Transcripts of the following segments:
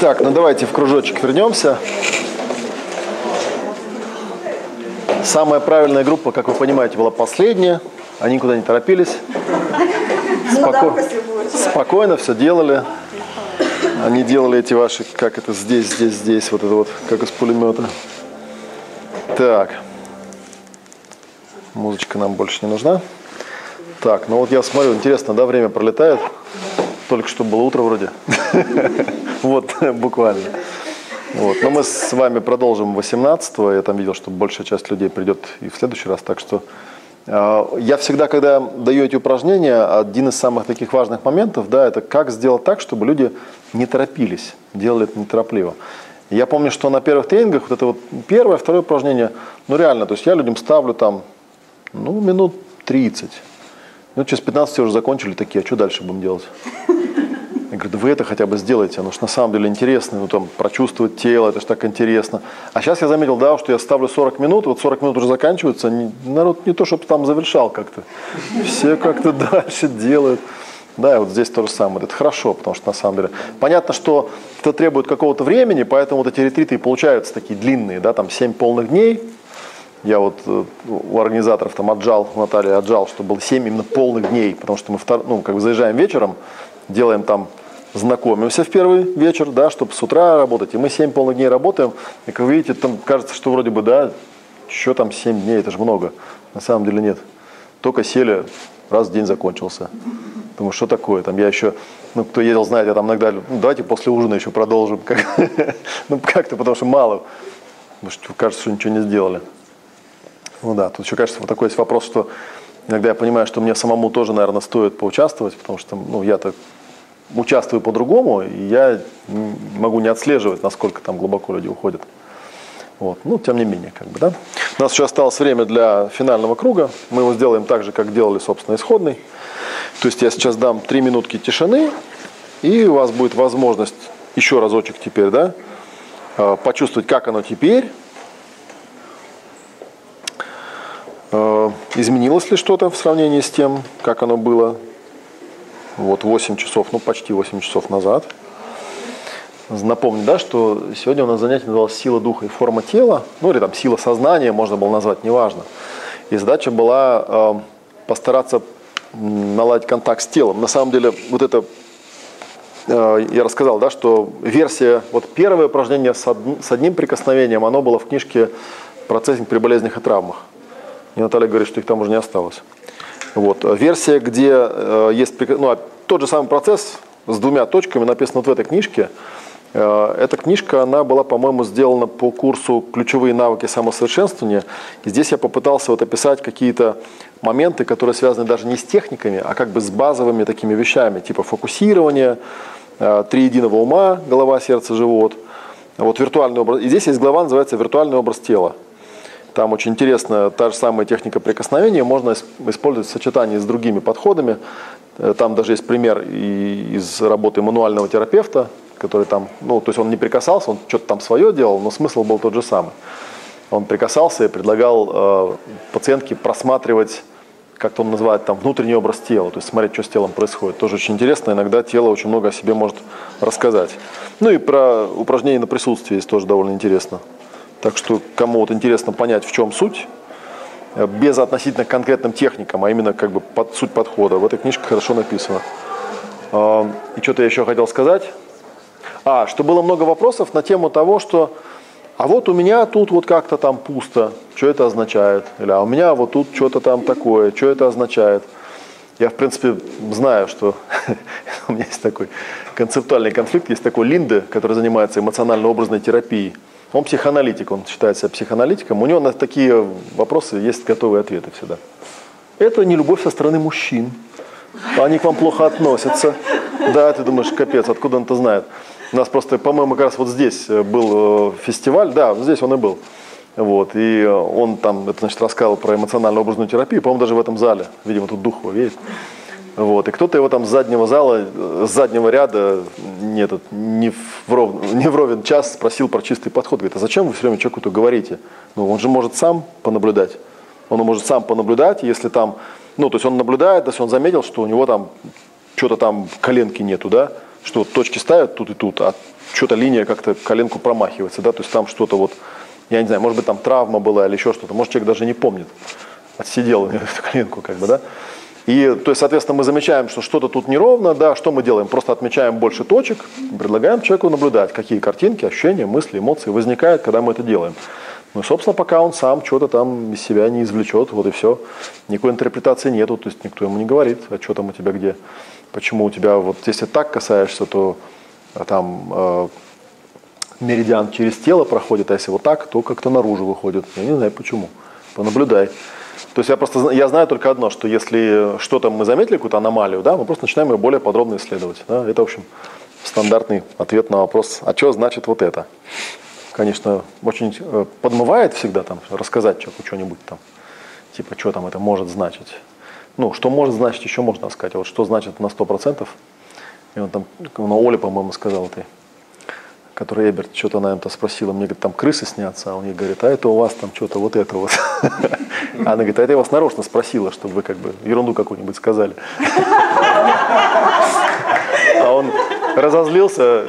Так, ну давайте в кружочек вернемся. Самая правильная группа, как вы понимаете, была последняя. Они никуда не торопились. Споко... Спокойно все делали. Они делали эти ваши, как это здесь, здесь, здесь, вот это вот, как из пулемета. Так. Музычка нам больше не нужна. Так, ну вот я смотрю, интересно, да, время пролетает. Только что было утро вроде. Вот, буквально. Вот. Но мы с вами продолжим 18-го. Я там видел, что большая часть людей придет и в следующий раз. Так что э, я всегда, когда даю эти упражнения, один из самых таких важных моментов, да, это как сделать так, чтобы люди не торопились, делали это неторопливо. Я помню, что на первых тренингах вот это вот первое, второе упражнение, ну реально, то есть я людям ставлю там, ну, минут 30. Ну, через 15 уже закончили такие, а что дальше будем делать? Я говорю, да вы это хотя бы сделайте, оно же на самом деле интересно, ну там прочувствовать тело, это же так интересно. А сейчас я заметил, да, что я ставлю 40 минут, вот 40 минут уже заканчиваются, народ не то, чтобы там завершал как-то, все как-то дальше делают. Да, и вот здесь то же самое. Это хорошо, потому что на самом деле понятно, что это требует какого-то времени, поэтому вот эти ретриты и получаются такие длинные, да, там 7 полных дней. Я вот э, у организаторов там отжал, Наталья отжал, что было 7 именно полных дней, потому что мы втор, ну, как бы заезжаем вечером, делаем там знакомимся в первый вечер, да, чтобы с утра работать. И мы 7 полных дней работаем. И как вы видите, там кажется, что вроде бы, да, что там 7 дней, это же много. На самом деле нет. Только сели, раз день закончился. Думаю, что такое? Там я еще, ну, кто ездил, знает, я там иногда, ну, давайте после ужина еще продолжим. Как, ну, как-то, потому что мало. Потому что кажется, что ничего не сделали. Ну да, тут еще кажется, вот такой есть вопрос, что иногда я понимаю, что мне самому тоже, наверное, стоит поучаствовать, потому что, ну, я-то участвую по-другому, и я могу не отслеживать, насколько там глубоко люди уходят. Вот. Ну, тем не менее, как бы, да. У нас еще осталось время для финального круга. Мы его сделаем так же, как делали, собственно, исходный. То есть я сейчас дам три минутки тишины, и у вас будет возможность еще разочек теперь, да, э, почувствовать, как оно теперь, э, изменилось ли что-то в сравнении с тем, как оно было вот 8 часов, ну почти 8 часов назад. Напомню, да, что сегодня у нас занятие называлось «Сила духа и форма тела», ну или там «Сила сознания» можно было назвать, неважно. И задача была э, постараться наладить контакт с телом. На самом деле, вот это, э, я рассказал, да, что версия, вот первое упражнение с одним прикосновением, оно было в книжке «Процессинг при болезнях и травмах». И Наталья говорит, что их там уже не осталось. Вот. Версия, где э, есть ну, а тот же самый процесс с двумя точками, написано вот в этой книжке. Э, эта книжка, она была, по-моему, сделана по курсу «Ключевые навыки самосовершенствования». И здесь я попытался вот описать какие-то моменты, которые связаны даже не с техниками, а как бы с базовыми такими вещами, типа фокусирования, э, три единого ума, голова, сердце, живот. Вот виртуальный образ. И здесь есть глава, называется «Виртуальный образ тела». Там очень интересно, та же самая техника прикосновения можно использовать в сочетании с другими подходами. Э, там даже есть пример из работы мануального терапевта, который там, ну, то есть он не прикасался, он что-то там свое делал, но смысл был тот же самый. Он прикасался и предлагал э, пациентке просматривать, как-то он называет, там, внутренний образ тела, то есть смотреть, что с телом происходит. Тоже очень интересно, иногда тело очень много о себе может рассказать. Ну и про упражнения на присутствие есть тоже довольно интересно. Так что кому вот интересно понять, в чем суть, э, без относительно конкретным техникам, а именно как бы под, суть подхода, в этой книжке хорошо написано. А, и что-то я еще хотел сказать. А, что было много вопросов на тему того, что а вот у меня тут вот как-то там пусто, что это означает? Или а у меня вот тут что-то там такое, что это означает? Я, в принципе, знаю, что у меня есть такой концептуальный конфликт, есть такой Линде, который занимается эмоционально-образной терапией. Он психоаналитик, он считает себя психоаналитиком. У него на такие вопросы есть готовые ответы всегда. Это не любовь со стороны мужчин. Они к вам плохо относятся. Да, ты думаешь, капец, откуда он это знает? У нас просто, по-моему, как раз вот здесь э, был э, фестиваль, да, здесь он и был. Вот, и он там, это значит, рассказывал про эмоционально-образную терапию, по-моему, даже в этом зале. Видимо, тут дух его видит. Вот, и кто-то его там с заднего зала, с заднего ряда, не, этот, не, в ров, не в ровен час спросил про чистый подход. Говорит, а зачем вы все время человеку-то говорите? Ну, он же может сам понаблюдать. Он может сам понаблюдать, если там, ну, то есть он наблюдает, если он заметил, что у него там что-то там коленки нету, да, что точки ставят тут и тут, а что-то линия как-то коленку промахивается, да, то есть там что-то вот, я не знаю, может быть там травма была или еще что-то, может человек даже не помнит, отсидел эту коленку как бы, да. И, то есть, соответственно, мы замечаем, что что-то тут неровно, да, что мы делаем? Просто отмечаем больше точек, предлагаем человеку наблюдать, какие картинки, ощущения, мысли, эмоции возникают, когда мы это делаем. Ну, собственно, пока он сам что-то там из себя не извлечет, вот и все. Никакой интерпретации нету, то есть никто ему не говорит, а что там у тебя где, почему у тебя, вот если так касаешься, то а, там э, меридиан через тело проходит, а если вот так, то как-то наружу выходит. Я не знаю почему. Понаблюдай. То есть я просто я знаю только одно, что если что-то мы заметили, какую-то аномалию, да, мы просто начинаем ее более подробно исследовать. Да? Это, в общем, стандартный ответ на вопрос, а что значит вот это? конечно, очень э, подмывает всегда там рассказать человеку что-нибудь там, типа, что там это может значить. Ну, что может значить, еще можно сказать. А вот что значит на 100%, и он там, ну, Оля, по-моему, сказал ты, который Эберт что-то, наверное, спросила, мне, говорит, там крысы снятся, а он ей говорит, а это у вас там что-то вот это вот. Она говорит, а это я вас нарочно спросила, чтобы вы как бы ерунду какую-нибудь сказали. А он разозлился,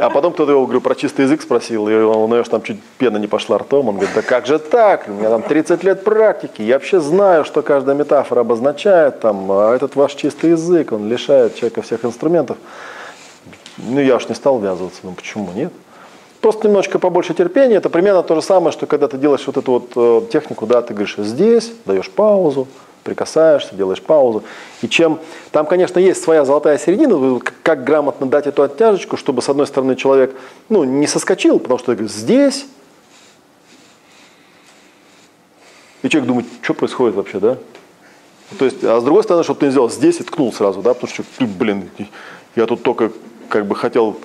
а потом кто-то его, говорю, про чистый язык спросил, и он, у там чуть пена не пошла ртом, он говорит, да как же так, у меня там 30 лет практики, я вообще знаю, что каждая метафора обозначает, там, а этот ваш чистый язык, он лишает человека всех инструментов. Ну, я уж не стал ввязываться, ну почему нет? Просто немножко побольше терпения, это примерно то же самое, что когда ты делаешь вот эту вот э, технику, да, ты говоришь здесь, даешь паузу, прикасаешься, делаешь паузу. И чем... Там, конечно, есть своя золотая середина, как грамотно дать эту оттяжечку, чтобы, с одной стороны, человек ну, не соскочил, потому что здесь... И человек думает, что происходит вообще, да? То есть, а с другой стороны, чтобы ты не сделал здесь и ткнул сразу, да, потому что, блин, я тут только как бы хотел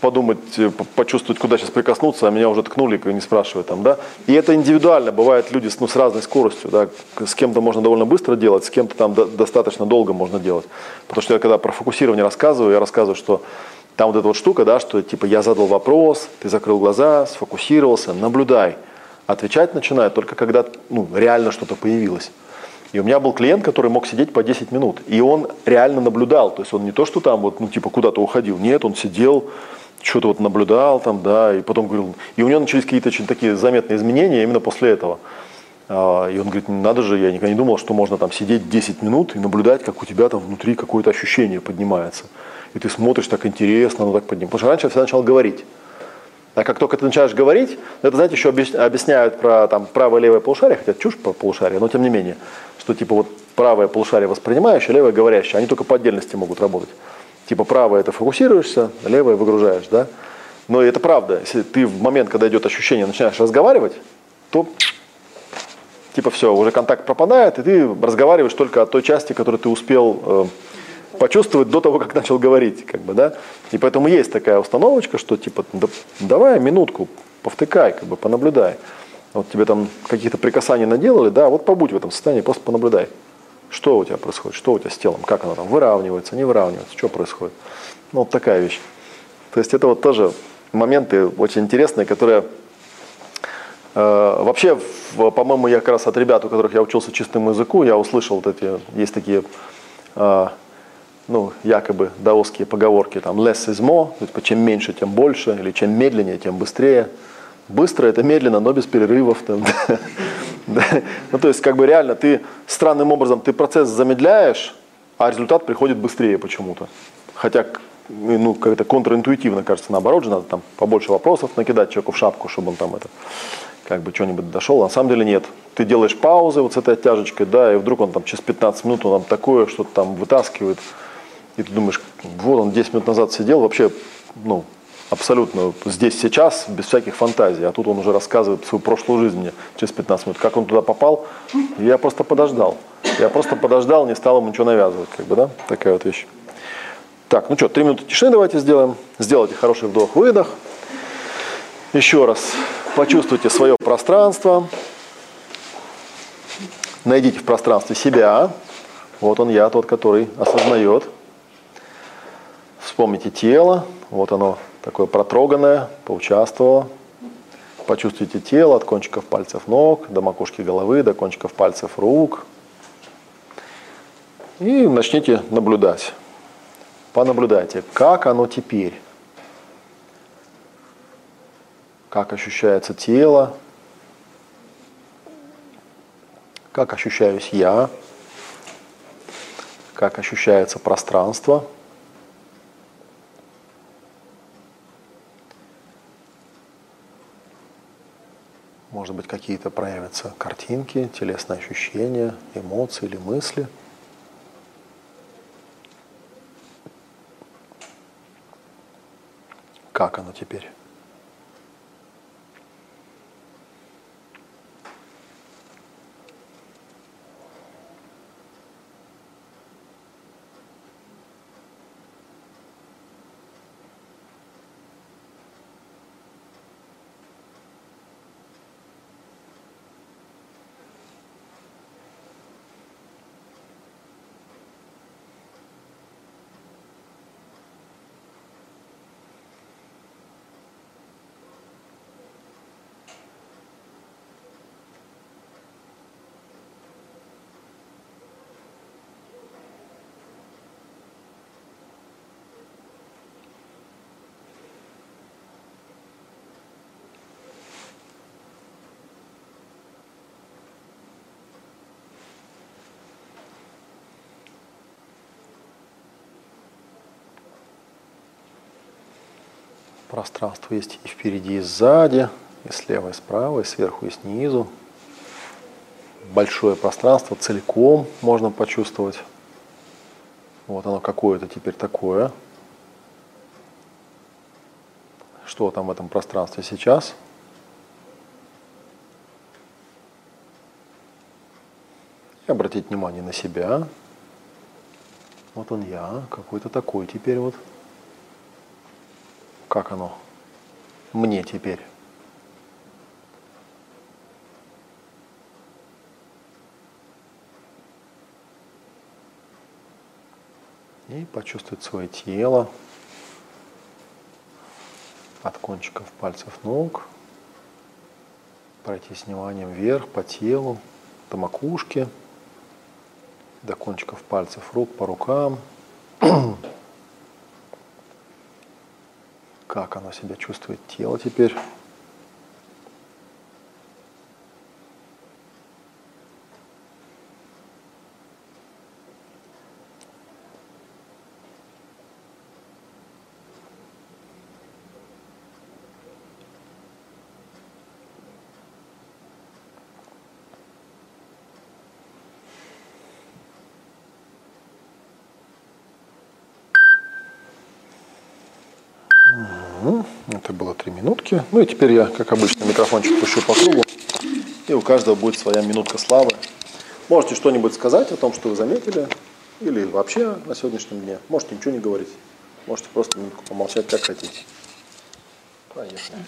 подумать, э, почувствовать, куда сейчас прикоснуться, а меня уже ткнули, не спрашивая там, да. И это индивидуально, бывают люди с, ну, с разной скоростью, да. С кем-то можно довольно быстро делать, с кем-то там до, достаточно долго можно делать. Потому что я когда про фокусирование рассказываю, я рассказываю, что там вот эта вот штука, да, что типа я задал вопрос, ты закрыл глаза, сфокусировался, наблюдай. Отвечать начинает только когда ну, реально что-то появилось. И у меня был клиент, который мог сидеть по 10 минут. И он реально наблюдал. То есть он не то, что там вот, ну, типа куда-то уходил. Нет, он сидел, что-то вот наблюдал там, да, и потом говорил, и у него начались какие-то очень такие заметные изменения именно после этого. А, и он говорит, надо же, я никогда не думал, что можно там сидеть 10 минут и наблюдать, как у тебя там внутри какое-то ощущение поднимается. И ты смотришь так интересно, оно так поднимается. Потому что раньше я всегда начал говорить. А как только ты начинаешь говорить, это, знаете, еще объясняют про там, правое и левое полушарие, хотя чушь по полушарие, но тем не менее, что типа вот правое полушарие воспринимающее, левое говорящее, они только по отдельности могут работать. Типа правое это фокусируешься, левое выгружаешь, да? Но это правда. Если ты в момент, когда идет ощущение, начинаешь разговаривать, то типа все, уже контакт пропадает, и ты разговариваешь только о той части, которую ты успел э, почувствовать до того, как начал говорить, как бы, да. И поэтому есть такая установочка, что типа да, давай минутку, повтыкай, как бы понаблюдай. Вот тебе там какие-то прикасания наделали, да, вот побудь в этом состоянии, просто понаблюдай. Что у тебя происходит? Что у тебя с телом? Как оно там выравнивается, не выравнивается? Что происходит? Ну, вот такая вещь. То есть это вот тоже моменты очень интересные, которые э, вообще, по-моему, я как раз от ребят, у которых я учился чистому языку, я услышал вот эти, есть такие, э, ну, якобы даосские поговорки, там, less is more, есть, чем меньше, тем больше, или чем медленнее, тем быстрее. Быстро это медленно, но без перерывов. Там, да. Ну, то есть, как бы реально, ты странным образом, ты процесс замедляешь, а результат приходит быстрее почему-то. Хотя, ну, как-то контринтуитивно кажется, наоборот же, надо там побольше вопросов накидать человеку в шапку, чтобы он там это, как бы что-нибудь дошел. На самом деле нет. Ты делаешь паузы вот с этой оттяжечкой, да, и вдруг он там через 15 минут он там такое что-то там вытаскивает. И ты думаешь, вот он 10 минут назад сидел, вообще, ну, абсолютно здесь сейчас, без всяких фантазий. А тут он уже рассказывает свою прошлую жизнь мне через 15 минут. Как он туда попал, я просто подождал. Я просто подождал, не стал ему ничего навязывать. Как бы, да? Такая вот вещь. Так, ну что, три минуты тишины давайте сделаем. Сделайте хороший вдох-выдох. Еще раз почувствуйте свое пространство. Найдите в пространстве себя. Вот он я, тот, который осознает. Вспомните тело. Вот оно такое протроганное, поучаствовало. Почувствуйте тело от кончиков пальцев ног до макушки головы, до кончиков пальцев рук. И начните наблюдать. понаблюдайте, как оно теперь. Как ощущается тело, как ощущаюсь я, как ощущается пространство. Может быть, какие-то проявятся картинки, телесные ощущения, эмоции или мысли. Как оно теперь? Пространство есть и впереди, и сзади, и слева, и справа, и сверху, и снизу. Большое пространство целиком можно почувствовать. Вот оно какое-то теперь такое. Что там в этом пространстве сейчас? И обратить внимание на себя. Вот он я, какой-то такой теперь вот как оно мне теперь. И почувствовать свое тело от кончиков пальцев ног, пройти с вниманием вверх по телу, до макушки, до кончиков пальцев рук по рукам, как оно себя чувствует, тело теперь. Это было три минутки. Ну и теперь я, как обычно, микрофончик пущу по кругу. И у каждого будет своя минутка славы. Можете что-нибудь сказать о том, что вы заметили, или вообще на сегодняшнем дне. Можете ничего не говорить. Можете просто минутку помолчать, как хотите. Поехали.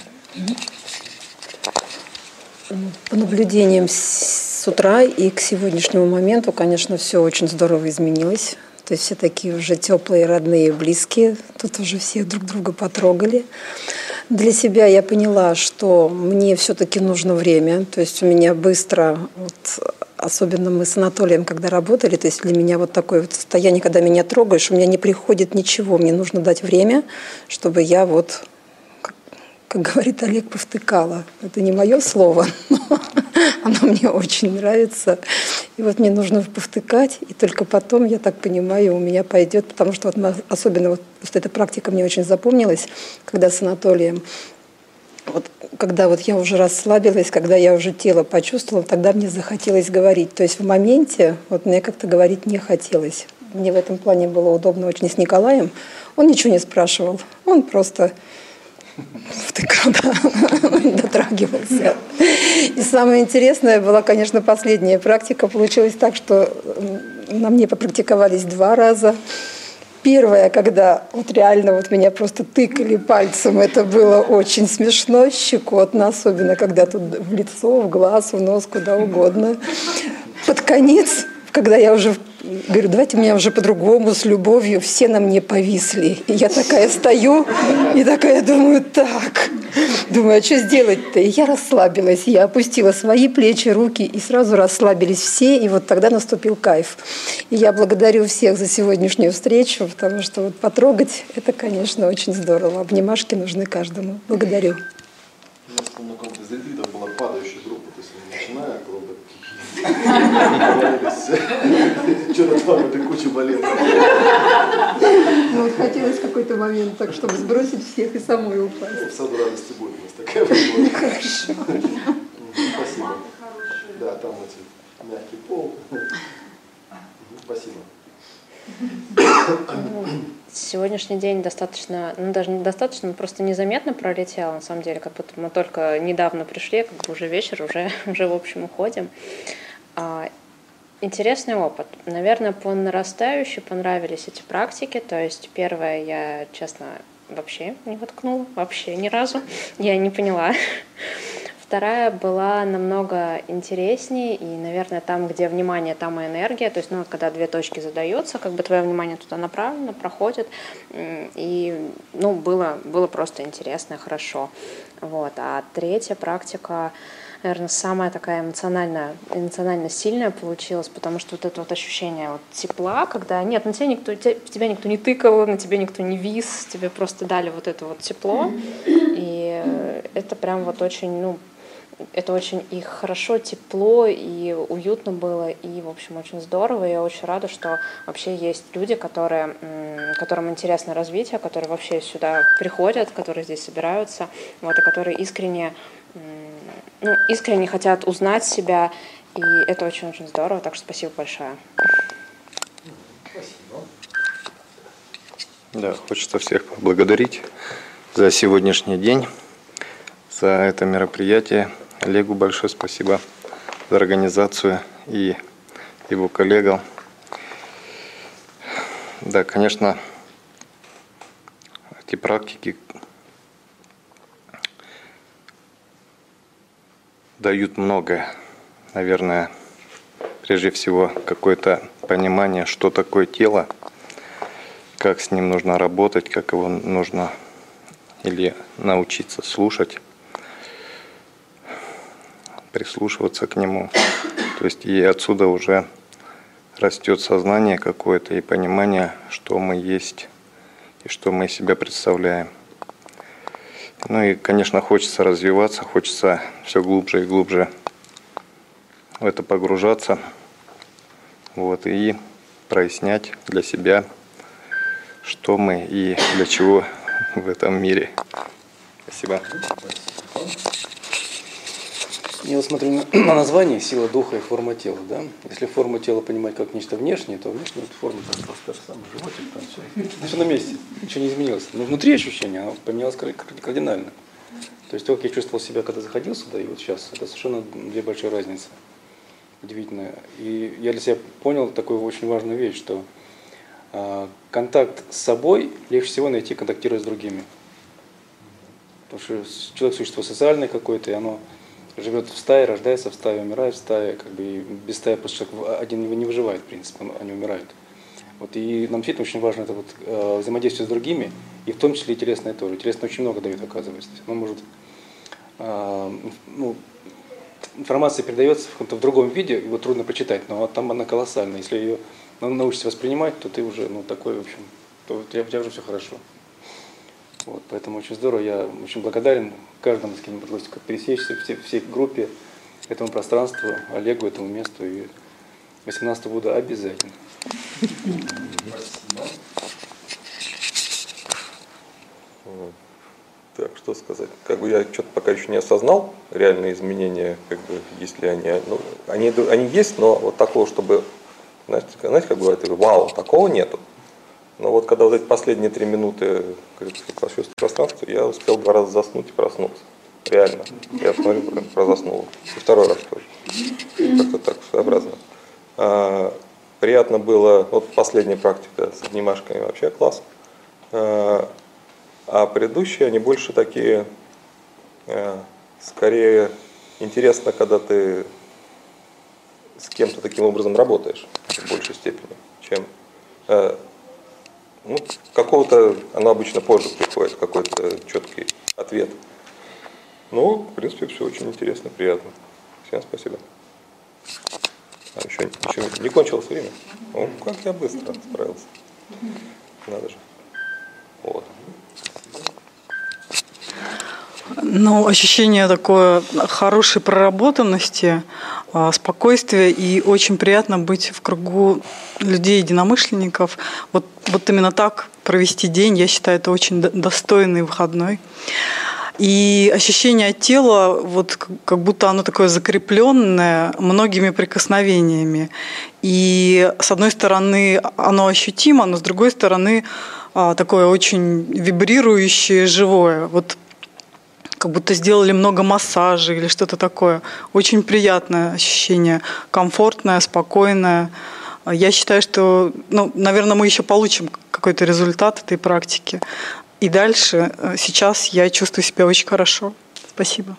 По наблюдениям с утра и к сегодняшнему моменту, конечно, все очень здорово изменилось. То есть все такие уже теплые, родные, близкие. Тут уже все друг друга потрогали. Для себя я поняла, что мне все-таки нужно время. То есть у меня быстро, вот, особенно мы с Анатолием, когда работали, то есть для меня вот такое вот состояние, когда меня трогаешь, у меня не приходит ничего. Мне нужно дать время, чтобы я вот как говорит Олег, повтыкала. Это не мое слово, но оно мне очень нравится. И вот мне нужно повтыкать, и только потом, я так понимаю, у меня пойдет, потому что вот особенно вот, вот эта практика мне очень запомнилась, когда с Анатолием вот когда вот я уже расслабилась, когда я уже тело почувствовала, тогда мне захотелось говорить. То есть в моменте вот мне как-то говорить не хотелось. Мне в этом плане было удобно очень с Николаем. Он ничего не спрашивал. Он просто втыкал, да, дотрагивался. И самое интересное была, конечно, последняя практика. Получилось так, что на мне попрактиковались два раза. Первое, когда вот реально вот меня просто тыкали пальцем, это было очень смешно, щекотно, особенно когда тут в лицо, в глаз, в нос, куда угодно. Под конец, когда я уже говорю, давайте меня уже по-другому, с любовью, все на мне повисли. И я такая стою и такая думаю, так, думаю, а что сделать-то? И я расслабилась, я опустила свои плечи, руки, и сразу расслабились все, и вот тогда наступил кайф. И я благодарю всех за сегодняшнюю встречу, потому что вот потрогать, это, конечно, очень здорово. Обнимашки нужны каждому. Благодарю. У нас на каком-то из ретритов была падающая группа, то есть начиная группа что-то там этой куча балет. Ну вот хотелось в какой-то момент так, чтобы сбросить всех и самой упасть. В саду радости будет у нас такая. Хорошо. Спасибо. Да, там эти мягкий пол. Спасибо. Сегодняшний день достаточно, ну даже недостаточно, просто незаметно пролетел, на самом деле, как будто мы только недавно пришли, как бы уже вечер, уже, уже в общем уходим. А, интересный опыт. Наверное, по нарастающей понравились эти практики. То есть первое я, честно, вообще не воткнула, вообще ни разу. Я не поняла. Вторая была намного интереснее, и, наверное, там, где внимание, там и энергия. То есть, ну, когда две точки задаются, как бы твое внимание туда направлено, проходит. И, ну, было, было просто интересно, хорошо. Вот. А третья практика, наверное, самая такая эмоционально, эмоционально сильная получилась, потому что вот это вот ощущение вот тепла, когда нет, на тебя никто, тебя никто не тыкал, на тебя никто не вис, тебе просто дали вот это вот тепло, и это прям вот очень, ну, это очень и хорошо, тепло, и уютно было, и, в общем, очень здорово. Я очень рада, что вообще есть люди, которые, которым интересно развитие, которые вообще сюда приходят, которые здесь собираются, вот, и которые искренне, ну, искренне хотят узнать себя, и это очень-очень здорово, так что спасибо большое. Спасибо. Да, хочется всех поблагодарить за сегодняшний день, за это мероприятие. Олегу большое спасибо за организацию и его коллегам. Да, конечно, эти практики дают многое. Наверное, прежде всего какое-то понимание, что такое тело, как с ним нужно работать, как его нужно или научиться слушать прислушиваться к нему. То есть и отсюда уже растет сознание какое-то и понимание, что мы есть и что мы из себя представляем. Ну и, конечно, хочется развиваться, хочется все глубже и глубже в это погружаться. Вот, и прояснять для себя, что мы и для чего в этом мире. Спасибо. Я вот смотрю на название «Сила духа и форма тела». Да? Если форму тела понимать как нечто внешнее, то внешне это форма там просто та же самая, животик, там все, все на месте, ничего не изменилось. Но внутри ощущение, оно поменялось кардинально. То есть то, как я чувствовал себя, когда заходил сюда, и вот сейчас, это совершенно две большие разницы. Удивительно. И я для себя понял такую очень важную вещь, что э, контакт с собой легче всего найти, контактируя с другими. Потому что человек существо социальное какое-то, и оно живет в стае, рождается в стае, умирает в стае, как бы без стаи просто человек один не выживает, в принципе, они умирают. Вот, и нам действительно очень важно это вот, э, взаимодействие с другими, и в том числе и телесное тоже. Телесное очень много дает, оказывается. Оно может, э, ну, информация передается в каком-то в другом виде, его трудно прочитать, но там она колоссальная. Если ее научишься воспринимать, то ты уже, ну, такой, в общем, то у тебя, у тебя уже все хорошо. Вот, поэтому очень здорово, я очень благодарен каждому, с кем удалось пересечься, всей, всей группе, этому пространству, Олегу, этому месту. И 18 буду обязательно. Так, что сказать? Как бы я что-то пока еще не осознал реальные изменения, как бы, если они, ну, они, они есть, но вот такого, чтобы, знаете, знаете, как бывает, вау, такого нету. Но вот когда вот эти последние три минуты почувствовал пространство, я успел два раза заснуть и проснуться. Реально. Я смотрю, про заснул. И второй раз тоже. Как-то так своеобразно. А, приятно было, вот последняя практика с обнимашками вообще класс. А, а предыдущие, они больше такие, а, скорее интересно, когда ты с кем-то таким образом работаешь в большей степени. э, ну, какого-то, оно обычно позже приходит, какой-то четкий ответ. Ну, в принципе, все очень интересно, приятно. Всем спасибо. А еще, еще не кончилось время? О, как я быстро справился. Надо же. Вот. Ну, ощущение такое хорошей проработанности, а, спокойствия и очень приятно быть в кругу людей, единомышленников. Вот, вот именно так провести день, я считаю, это очень достойный выходной. И ощущение тела, вот как будто оно такое закрепленное многими прикосновениями. И с одной стороны оно ощутимо, но с другой стороны а, такое очень вибрирующее, живое. Вот как будто сделали много массажей или что-то такое. Очень приятное ощущение, комфортное, спокойное. Я считаю, что, ну, наверное, мы еще получим какой-то результат этой практики. И дальше, э, сейчас я чувствую себя очень хорошо. Спасибо.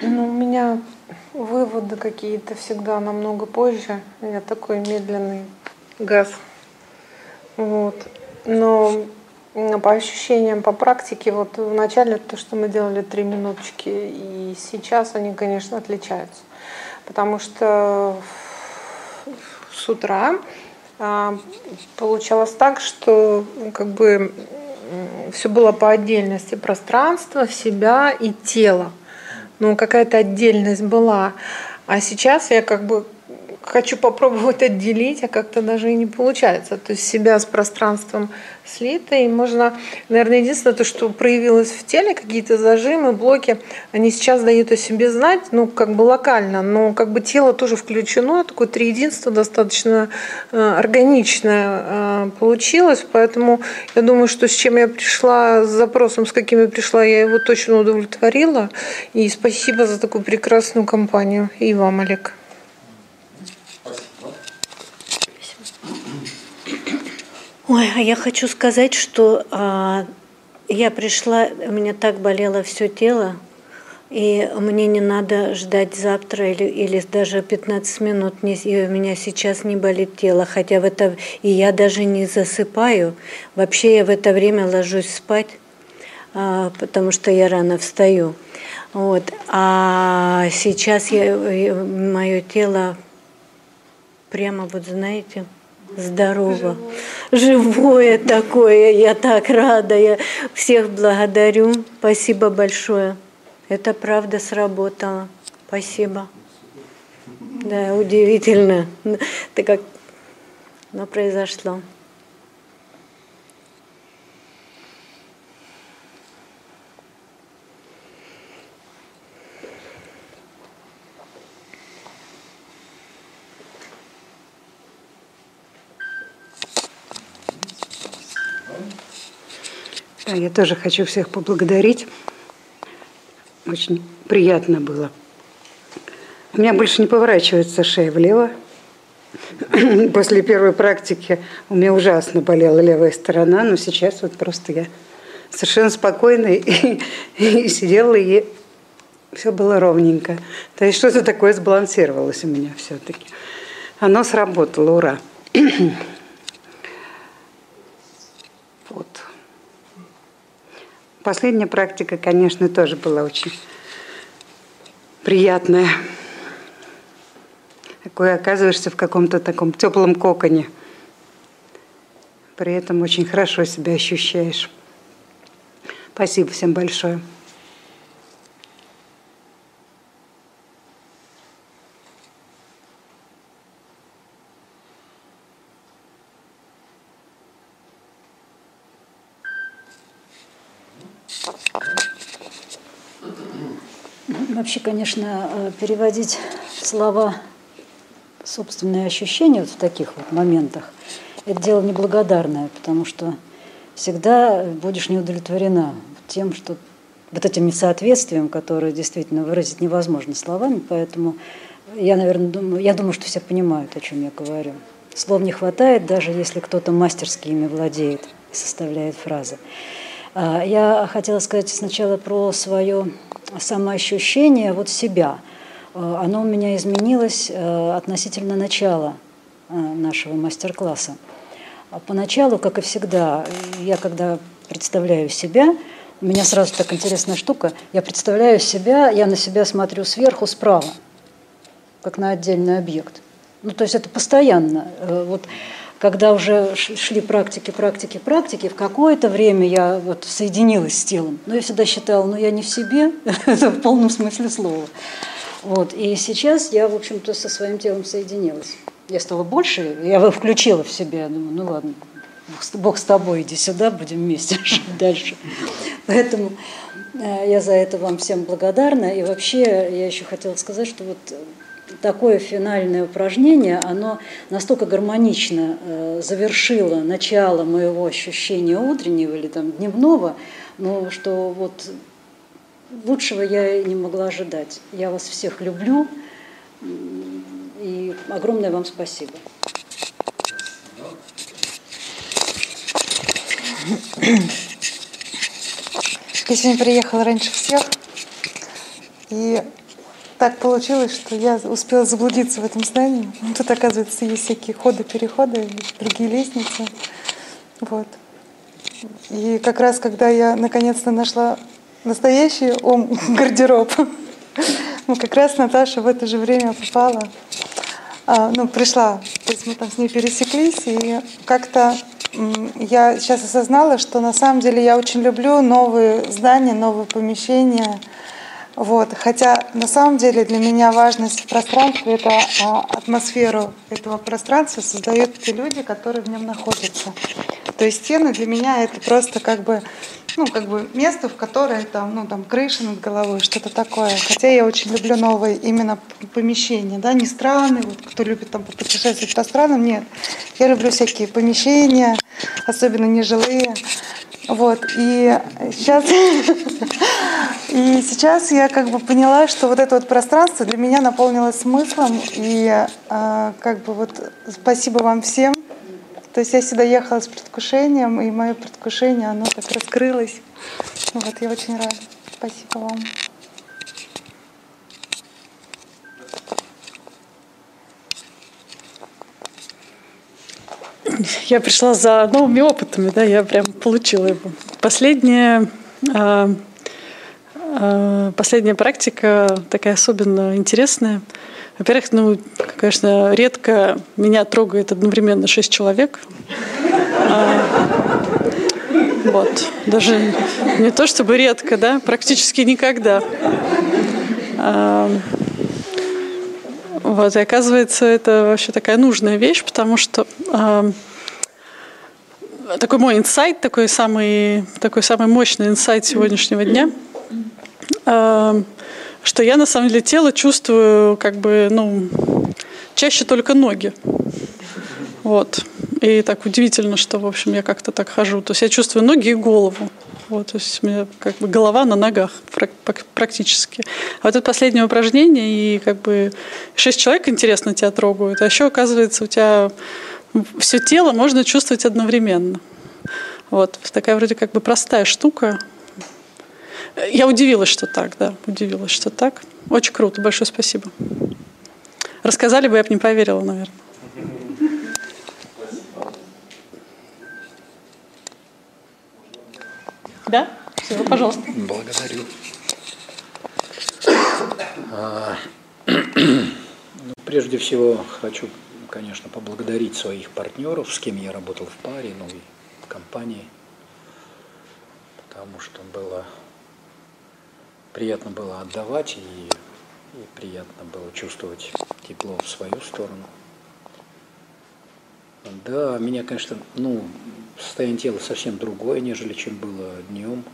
Ну, у меня выводы какие-то всегда намного позже. Я такой медленный газ. Вот. Но по ощущениям, по практике, вот вначале то, что мы делали три минуточки, и сейчас они, конечно, отличаются. Потому что с утра а, получалось так, что как бы все было по отдельности пространства, себя и тела. Ну, какая-то отдельность была. А сейчас я как бы хочу попробовать отделить, а как-то даже и не получается. То есть себя с пространством слито, и можно, наверное, единственное, то, что проявилось в теле, какие-то зажимы, блоки, они сейчас дают о себе знать, ну, как бы локально, но как бы тело тоже включено, такое триединство достаточно э, органичное э, получилось, поэтому я думаю, что с чем я пришла, с запросом, с каким я пришла, я его точно удовлетворила, и спасибо за такую прекрасную компанию, и вам, Олег. Ой, а я хочу сказать, что а, я пришла, у меня так болело все тело, и мне не надо ждать завтра или, или даже 15 минут, не, и у меня сейчас не болит тело, хотя в это, и я даже не засыпаю. Вообще я в это время ложусь спать, а, потому что я рано встаю. Вот. А сейчас я, мое тело прямо вот знаете, здорово, живое такое. Я так рада, я всех благодарю. Спасибо большое. Это правда сработало. Спасибо. Да, удивительно. Это как оно произошло. Я тоже хочу всех поблагодарить. Очень приятно было. У меня больше не поворачивается шея влево. После первой практики у меня ужасно болела левая сторона, но сейчас вот просто я совершенно спокойно и, и сидела, и все было ровненько. То есть что-то такое сбалансировалось у меня все-таки. Оно сработало, ура. Последняя практика, конечно, тоже была очень приятная. Такой оказываешься в каком-то таком теплом коконе. При этом очень хорошо себя ощущаешь. Спасибо всем большое. Вообще, конечно, э, переводить слова собственные ощущения вот в таких вот моментах, это дело неблагодарное, потому что всегда будешь не удовлетворена тем, что вот этим несоответствием, которое действительно выразить невозможно словами, поэтому я, наверное, думаю, я думаю, что все понимают, о чем я говорю. Слов не хватает, даже если кто-то мастерски ими владеет и составляет фразы. А, я хотела сказать сначала про свое самоощущение вот себя. А, оно у меня изменилось э, относительно начала э, нашего мастер-класса. Поначалу, как и всегда, я когда представляю себя, у меня сразу так интересная штука, я представляю себя, я на себя смотрю сверху, справа, как на отдельный объект. Ну, то есть это постоянно. Э, вот когда уже шли практики, практики, практики, в какое-то время я вот соединилась с телом. Но я всегда считала, ну я не в себе, в полном смысле слова. Вот. И сейчас я, в общем-то, со своим телом соединилась. Я стала больше, я его включила в себя, думаю, ну ладно, Бог с тобой, иди сюда, будем вместе жить дальше. Поэтому э, я за это вам всем благодарна. И вообще я еще хотела сказать, что вот такое финальное упражнение, оно настолько гармонично э, завершило начало моего ощущения утреннего или там дневного, ну, что вот лучшего я не могла ожидать. Я вас всех люблю и огромное вам спасибо. Я сегодня приехала раньше всех, и так получилось, что я успела заблудиться в этом здании. Ну, тут, оказывается, есть всякие ходы, переходы, другие лестницы. Вот. И как раз, когда я наконец-то нашла настоящий ом гардероб, ну, как раз Наташа в это же время попала, а, ну, пришла, то есть мы там с ней пересеклись, и как-то я сейчас осознала, что на самом деле я очень люблю новые здания, новые помещения, вот. Хотя на самом деле для меня важность в пространстве это а, атмосферу этого пространства создают те люди, которые в нем находятся. То есть стены для меня это просто как бы ну, как бы место, в которое там, ну, там крыша над головой, что-то такое. Хотя я очень люблю новые именно помещения, да, не страны, вот кто любит там путешествовать по странам, нет. Я люблю всякие помещения, особенно нежилые. Вот, и сейчас, и сейчас я как бы поняла, что вот это вот пространство для меня наполнилось смыслом, и э, как бы вот спасибо вам всем. То есть я сюда ехала с предвкушением, и мое предвкушение, оно так раскрылось. Вот, я очень рада. Спасибо вам. Я пришла за новыми опытами, да, я прям получила его. Последняя, а, а, последняя практика такая особенно интересная. Во-первых, ну, конечно, редко меня трогает одновременно шесть человек. А, вот. Даже не то чтобы редко, да, практически никогда. А, вот, и оказывается, это вообще такая нужная вещь, потому что э, такой мой инсайт, такой самый, такой самый мощный инсайт сегодняшнего дня, э, что я на самом деле тело чувствую как бы, ну, чаще только ноги. Вот. И так удивительно, что, в общем, я как-то так хожу. То есть я чувствую ноги и голову. Вот, то есть у меня как бы голова на ногах практически. А вот это последнее упражнение, и как бы шесть человек интересно тебя трогают, а еще, оказывается, у тебя все тело можно чувствовать одновременно. Вот, такая вроде как бы простая штука. Я удивилась, что так, да, удивилась, что так. Очень круто, большое спасибо. Рассказали бы, я бы не поверила, наверное. Да? Все, пожалуйста. Благодарю. А, ну, прежде всего хочу, конечно, поблагодарить своих партнеров, с кем я работал в паре, ну и в компании, потому что было приятно было отдавать и, и приятно было чувствовать тепло в свою сторону. Да, меня, конечно, ну, состояние тела совсем другое, нежели чем было днем.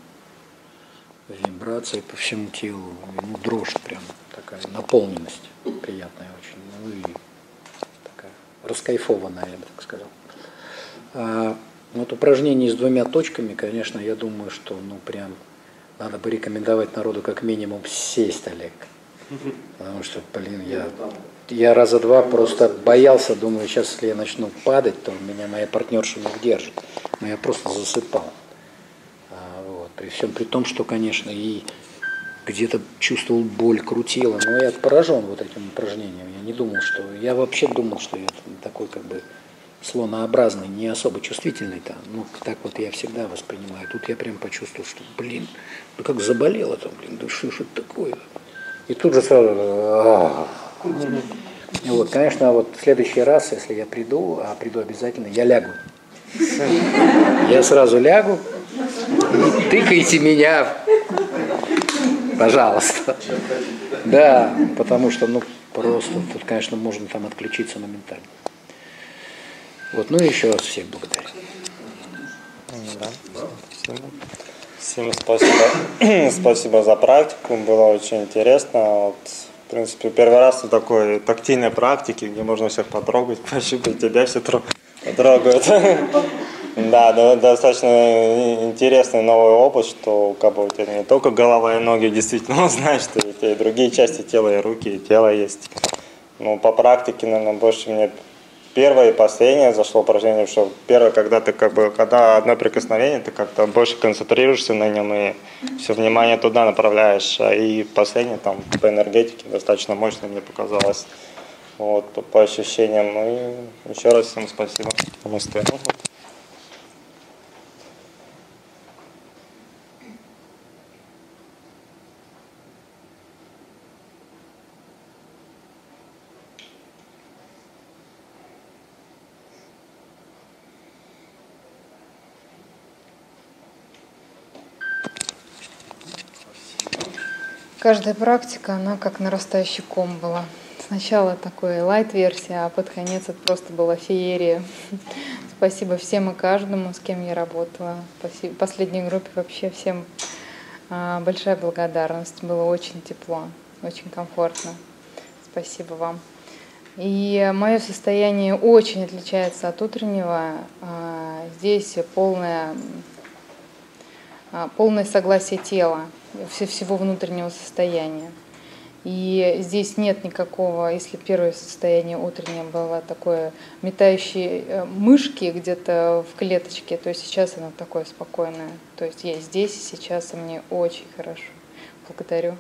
Вибрации по всему телу, ну, дрожь прям такая, наполненность приятная очень, ну и такая раскайфованная, я бы так сказал. А, вот упражнение с двумя точками, конечно, я думаю, что ну прям надо бы рекомендовать народу как минимум сесть, Олег. Потому что, блин, я, я раза два просто боялся, думаю, сейчас, если я начну падать, то меня моя партнерша не удержит. Но я просто засыпал. А, вот, при всем при том, что, конечно, и где-то чувствовал боль, крутило. Но я поражен вот этим упражнением. Я не думал, что... Я вообще думал, что я такой как бы слонообразный, не особо чувствительный-то. Ну, так вот я всегда воспринимаю. Тут я прям почувствовал, что, блин, как заболело там, блин, да что ж это такое? И тут же сразу... А Вот, конечно, вот в следующий раз, если я приду, а приду обязательно, я лягу. Я сразу лягу, и тыкайте меня, пожалуйста. Да, потому что, ну, просто, тут, конечно, можно там отключиться моментально. Вот, ну и еще раз всех благодарю. Да. Всем спасибо. спасибо за практику, было очень интересно. Вот, в принципе, первый раз на такой тактильной практике, где можно всех потрогать, пощупать тебя все трогают. Да, достаточно интересный новый опыт, что как бы у тебя не только голова и ноги действительно знаешь, что у тебя и другие части тела, и руки, и тело есть. Ну, по практике, наверное, больше мне первое и последнее зашло упражнение, что первое, когда ты как бы, когда одно прикосновение, ты как-то больше концентрируешься на нем и все внимание туда направляешь, а и последнее там по энергетике достаточно мощно мне показалось, вот, по, по ощущениям. Ну и еще раз всем спасибо. Намасте. Каждая практика, она как нарастающий ком была. Сначала такой лайт-версия, а под конец это просто была феерия. Спасибо всем и каждому, с кем я работала. Спасибо. Последней группе вообще всем а, большая благодарность. Было очень тепло, очень комфортно. Спасибо вам. И мое состояние очень отличается от утреннего. А, здесь полное, а, полное согласие тела всего внутреннего состояния. И здесь нет никакого, если первое состояние утреннее было такое метающее э, мышки где-то в клеточке, то сейчас оно такое спокойное. То есть я здесь и сейчас, и мне очень хорошо. Благодарю.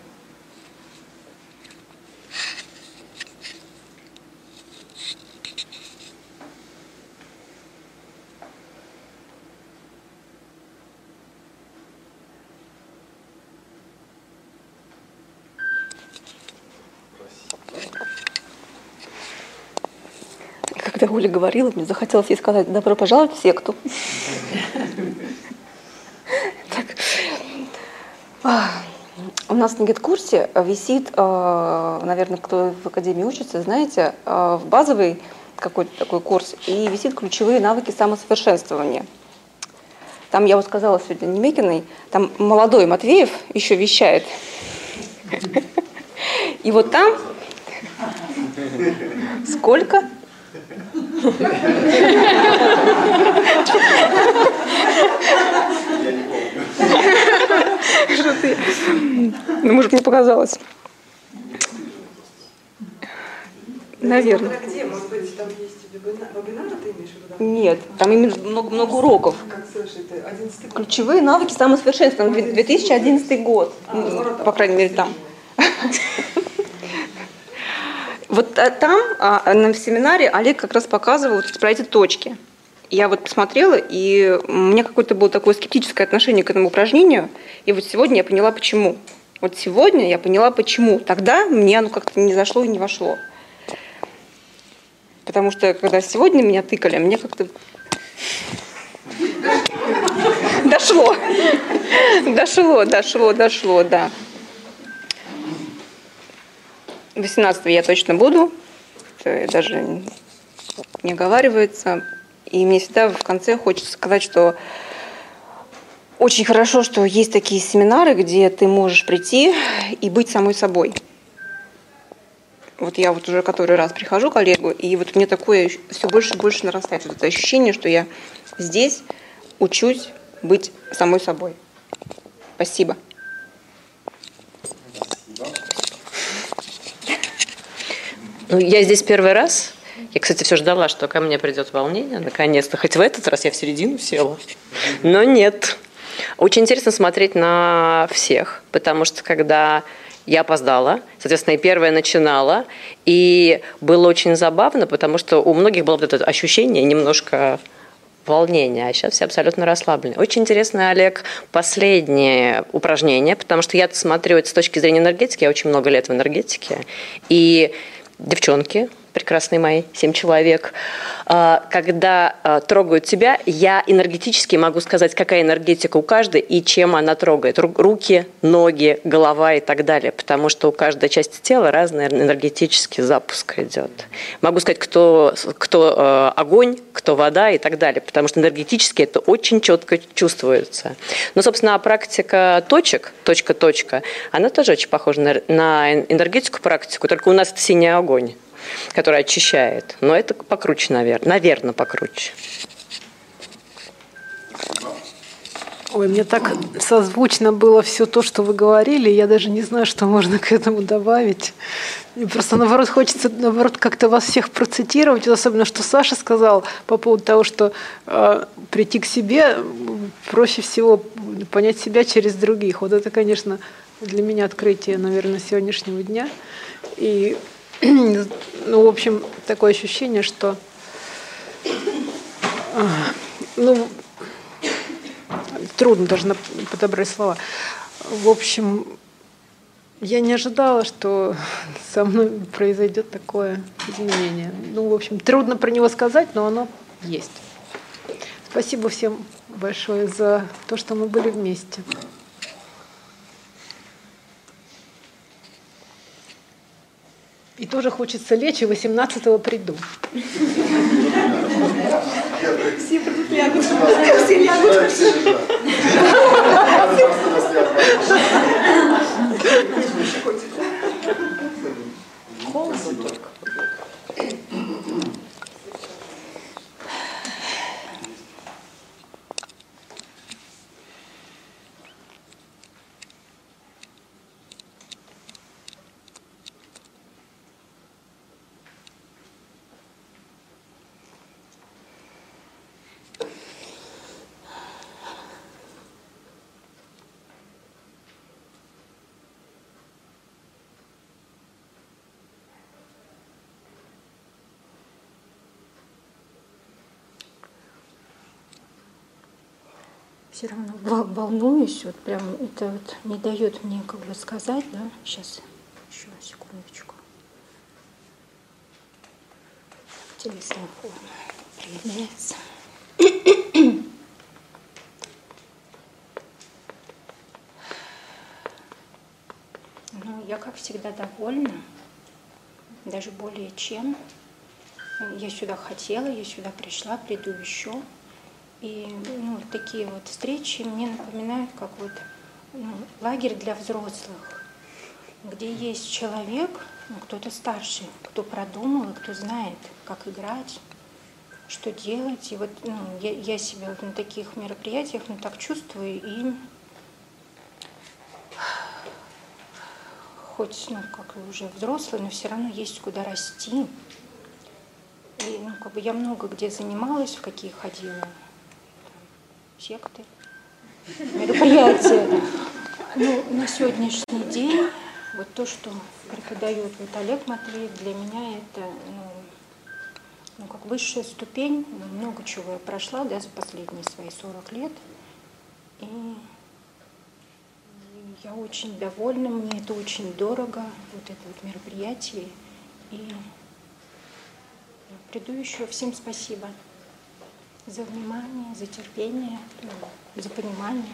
Когда Оля говорила, мне захотелось ей сказать «добро пожаловать в секту». У нас на гид-курсе висит, э, наверное, кто в академии учится, знаете, э, в базовый какой-то такой курс, и висит ключевые навыки самосовершенствования. Там, я вот сказала сегодня Немекиной, там молодой Матвеев еще вещает. И вот там сколько? Что ты? Ну, может, мне показалось. Наверное. Где? Может быть, там есть вебинары, ты имеешь в виду? Нет, там именно много-много уроков. Ключевые навыки самосовершенствования. 2011 год. По крайней мере, там. Вот а, там а, на семинаре Олег как раз показывал про эти точки. Я вот посмотрела, и у меня какое-то было такое скептическое отношение к этому упражнению. И вот сегодня я поняла, почему. Вот сегодня я поняла, почему. Тогда мне оно как-то не зашло и не вошло. Потому что когда сегодня меня тыкали, мне как-то дошло. Дошло, дошло, дошло, да. 18 я точно буду, это даже не оговаривается. И мне всегда в конце хочется сказать, что очень хорошо, что есть такие семинары, где ты можешь прийти и быть самой собой. Вот я вот уже который раз прихожу к Олегу, и вот мне такое все больше и больше нарастает. Вот это ощущение, что я здесь учусь быть самой собой. Спасибо. Ну, я здесь первый раз. Я, кстати, все ждала, что ко мне придет волнение, наконец-то. Хоть в этот раз я в середину села. Но нет. Очень интересно смотреть на всех, потому что когда я опоздала, соответственно, и первая начинала, и было очень забавно, потому что у многих было вот это ощущение немножко волнения, а сейчас все абсолютно расслаблены. Очень интересно, Олег, последнее упражнение, потому что я смотрю это с точки зрения энергетики, я очень много лет в энергетике, и девчонки, прекрасные мои, семь человек, а, когда а, трогают тебя, я энергетически могу сказать, какая энергетика у каждой и чем она трогает. Руки, ноги, голова и так далее, потому что у каждой части тела разный энергетический запуск идет. Могу сказать, кто, кто а, огонь, кто вода и так далее, потому что энергетически это очень четко чувствуется. Но, собственно, практика точек, точка-точка, она тоже очень похожа на энергетику практику, только у нас это синий огонь который очищает. Но это покруче, наверное. Наверное, покруче. Ой, мне так созвучно было все то, что вы говорили. Я даже не знаю, что можно к этому добавить. Мне просто, наоборот, хочется, наоборот, как-то вас всех процитировать, особенно, что Саша сказал по поводу того, что э, прийти к себе проще всего понять себя через других. Вот это, конечно, для меня открытие, наверное, сегодняшнего дня. И ну, в общем, такое ощущение, что ну, трудно даже подобрать слова. В общем, я не ожидала, что со мной произойдет такое изменение. Ну, в общем, трудно про него сказать, но оно есть. Спасибо всем большое за то, что мы были вместе. И тоже хочется лечь, и 18-го приду. Все придут лягут. Все лягут. Холодно только. Все равно волнуюсь, вот прям это вот не дает мне как бы сказать, да, сейчас, еще секундочку. Телефон проявляется. Ну, я, как всегда, довольна, даже более чем. Я сюда хотела, я сюда пришла, приду еще. И ну, такие вот встречи мне напоминают, как вот ну, лагерь для взрослых, где есть человек, ну, кто-то старший, кто продумал, кто знает, как играть, что делать. И вот ну, я, я себя вот на таких мероприятиях ну, так чувствую, и хоть ну, как уже взрослый, но все равно есть куда расти. И ну, как бы я много где занималась, в какие ходила секты, мероприятия. Ну, на сегодняшний день вот то, что преподает вот Олег Матвеев, для меня это ну, ну, как высшая ступень. Много чего я прошла да, за последние свои 40 лет. И я очень довольна, мне это очень дорого, вот это вот мероприятие. И приду еще. Всем спасибо за внимание, за терпение, за понимание.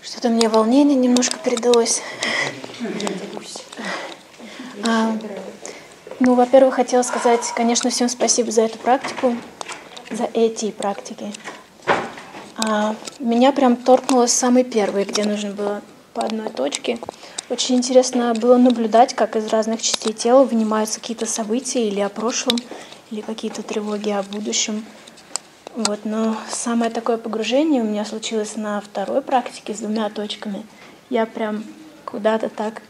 Что-то мне волнение немножко передалось. А, ну, во-первых, хотела сказать, конечно, всем спасибо за эту практику, за эти практики. А, меня прям торкнуло с самой первой, где нужно было по одной точке. Очень интересно было наблюдать, как из разных частей тела вынимаются какие-то события или о прошлом, или какие-то тревоги о будущем. Вот, но самое такое погружение у меня случилось на второй практике с двумя точками. Я прям куда-то так,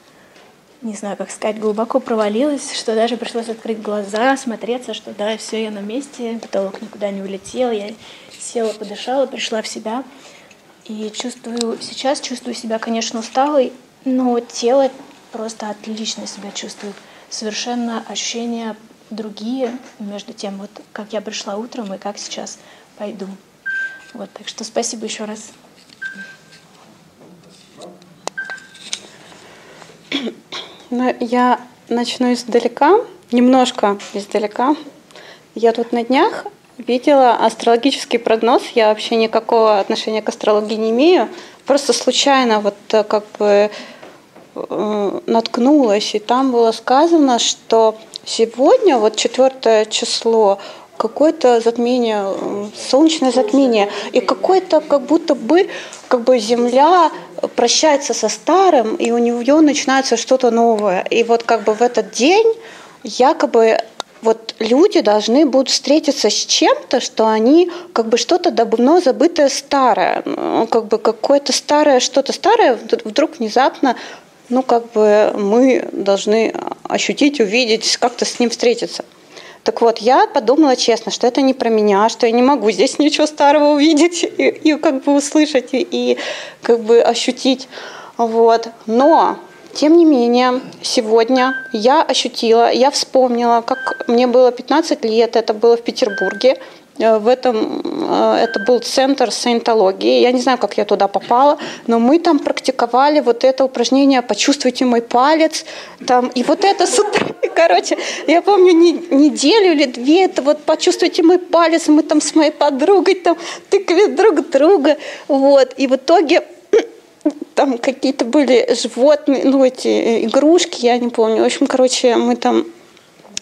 не знаю, как сказать, глубоко провалилась, что даже пришлось открыть глаза, смотреться, что да, все, я на месте, потолок никуда не улетел, я села, подышала, пришла в себя. И чувствую, сейчас чувствую себя, конечно, усталой, но тело просто отлично себя чувствует. Совершенно ощущения другие между тем, вот как я пришла утром и как сейчас пойду. Вот, так что спасибо еще раз. Ну, я начну издалека, немножко издалека. Я тут на днях видела астрологический прогноз. Я вообще никакого отношения к астрологии не имею. Просто случайно вот э, как бы э, наткнулась, и там было сказано, что сегодня, вот четвертое число, какое-то затмение, солнечное затмение, и какое-то как будто бы как бы Земля прощается со старым, и у нее начинается что-то новое. И вот как бы в этот день якобы вот люди должны будут встретиться с чем-то, что они как бы что-то давно забытое старое, ну, как бы какое-то старое, что-то старое вдруг внезапно ну, как бы мы должны ощутить, увидеть, как-то с ним встретиться. Так вот, я подумала честно, что это не про меня, что я не могу здесь ничего старого увидеть и, и как бы услышать и, и как бы ощутить. Вот. Но, тем не менее, сегодня я ощутила, я вспомнила, как мне было 15 лет, это было в Петербурге, в этом, э, это был центр саентологии. Я не знаю, как я туда попала, но мы там практиковали вот это упражнение «Почувствуйте мой палец». Там, и вот это с утра, короче, я помню не, неделю или две, это вот «Почувствуйте мой палец», мы там с моей подругой там тыкали друг друга. Вот. И в итоге там какие-то были животные, ну, эти э, игрушки, я не помню. В общем, короче, мы там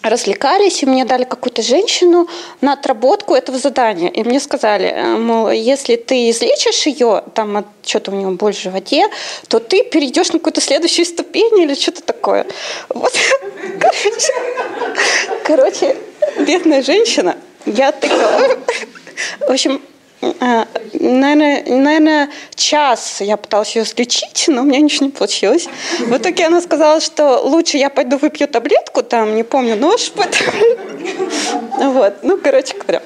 развлекались, и мне дали какую-то женщину на отработку этого задания. И мне сказали, э, мол, если ты излечишь ее, там от что-то у нее боль в животе, то ты перейдешь на какую-то следующую ступень или что-то такое. Вот. Короче, короче, бедная женщина, я тыкала. В общем, наверное, наверное, час я пыталась ее излечить, но у меня ничего не получилось. В итоге она сказала, что лучше я пойду выпью таблетку, там, не помню, нож. Вот, ну, короче говоря.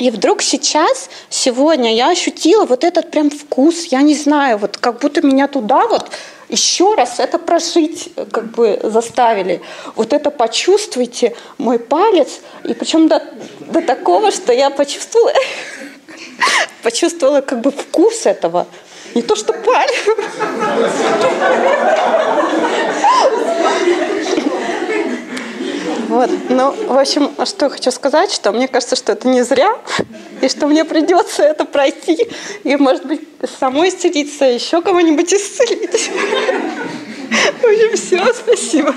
И вдруг сейчас, сегодня я ощутила вот этот прям вкус, я не знаю, вот как будто меня туда вот еще раз это прожить как бы заставили. Вот это почувствуйте мой палец, и причем до, до такого, что я почувствовала почувствовала как бы вкус этого. Не то, что палец. Вот. Ну, в общем, что я хочу сказать, что мне кажется, что это не зря, и что мне придется это пройти, и, может быть, самой исцелиться, еще кого-нибудь исцелить. В общем, все, спасибо.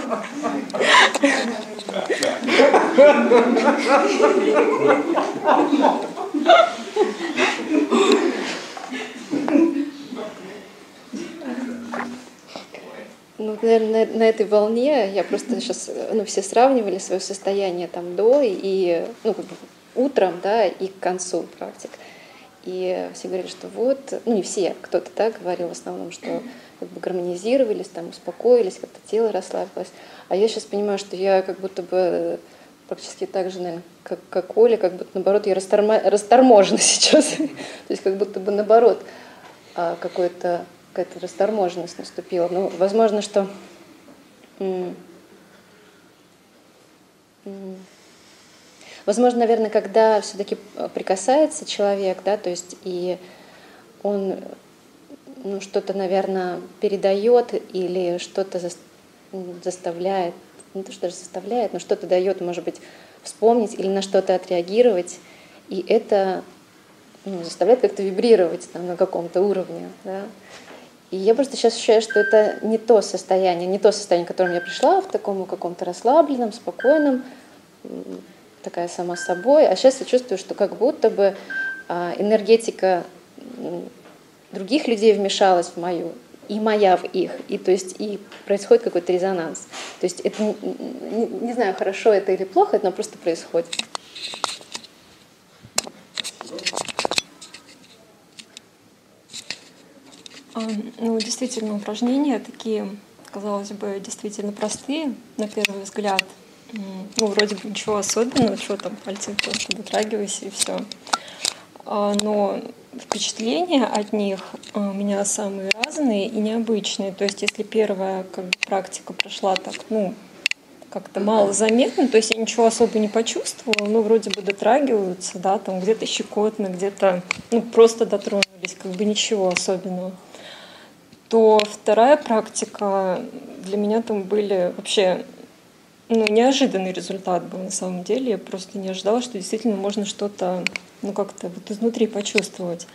Ну, наверное, на, на этой волне я просто сейчас, ну, все сравнивали свое состояние там до и, ну, как бы утром, да, и к концу практик. И все говорили, что вот, ну, не все, кто-то так говорил в основном, что как бы гармонизировались, там, успокоились, как-то тело расслабилось. А я сейчас понимаю, что я как будто бы практически так же, наверное, как, как Оля, как будто наоборот я растормо, расторможена сейчас. То есть как будто бы наоборот а, какой-то какая-то расторможенность наступила. Ну, возможно, что Возможно, наверное, когда все-таки прикасается человек, да, то есть и он ну, что-то, наверное, передает или что-то заставляет не то, что даже заставляет, но что-то дает, может быть, вспомнить или на что-то отреагировать, и это ну, заставляет как-то вибрировать там, на каком-то уровне. Да? И я просто сейчас ощущаю, что это не то состояние, не то состояние, к которому я пришла, в таком каком-то расслабленном, спокойном, такая сама собой, а сейчас я чувствую, что как будто бы а, энергетика других людей вмешалась в мою, и моя в их, и то есть и происходит какой-то резонанс. То есть это не, не знаю, хорошо это или плохо, это просто происходит. А, ну, действительно, упражнения такие, казалось бы, действительно простые, на первый взгляд. Ну, вроде бы ничего особенного, что там, пальцем просто дотрагивайся и все. А, но впечатления от них у меня самые разные и необычные. То есть, если первая как бы, практика прошла так, ну, как-то мало заметно, то есть я ничего особо не почувствовала, ну, вроде бы дотрагиваются, да, там где-то щекотно, где-то, ну, просто дотронулись, как бы ничего особенного. То вторая практика для меня там были вообще ну, неожиданный результат был на самом деле. Я просто не ожидала, что действительно можно что-то, ну, как-то вот изнутри почувствовать.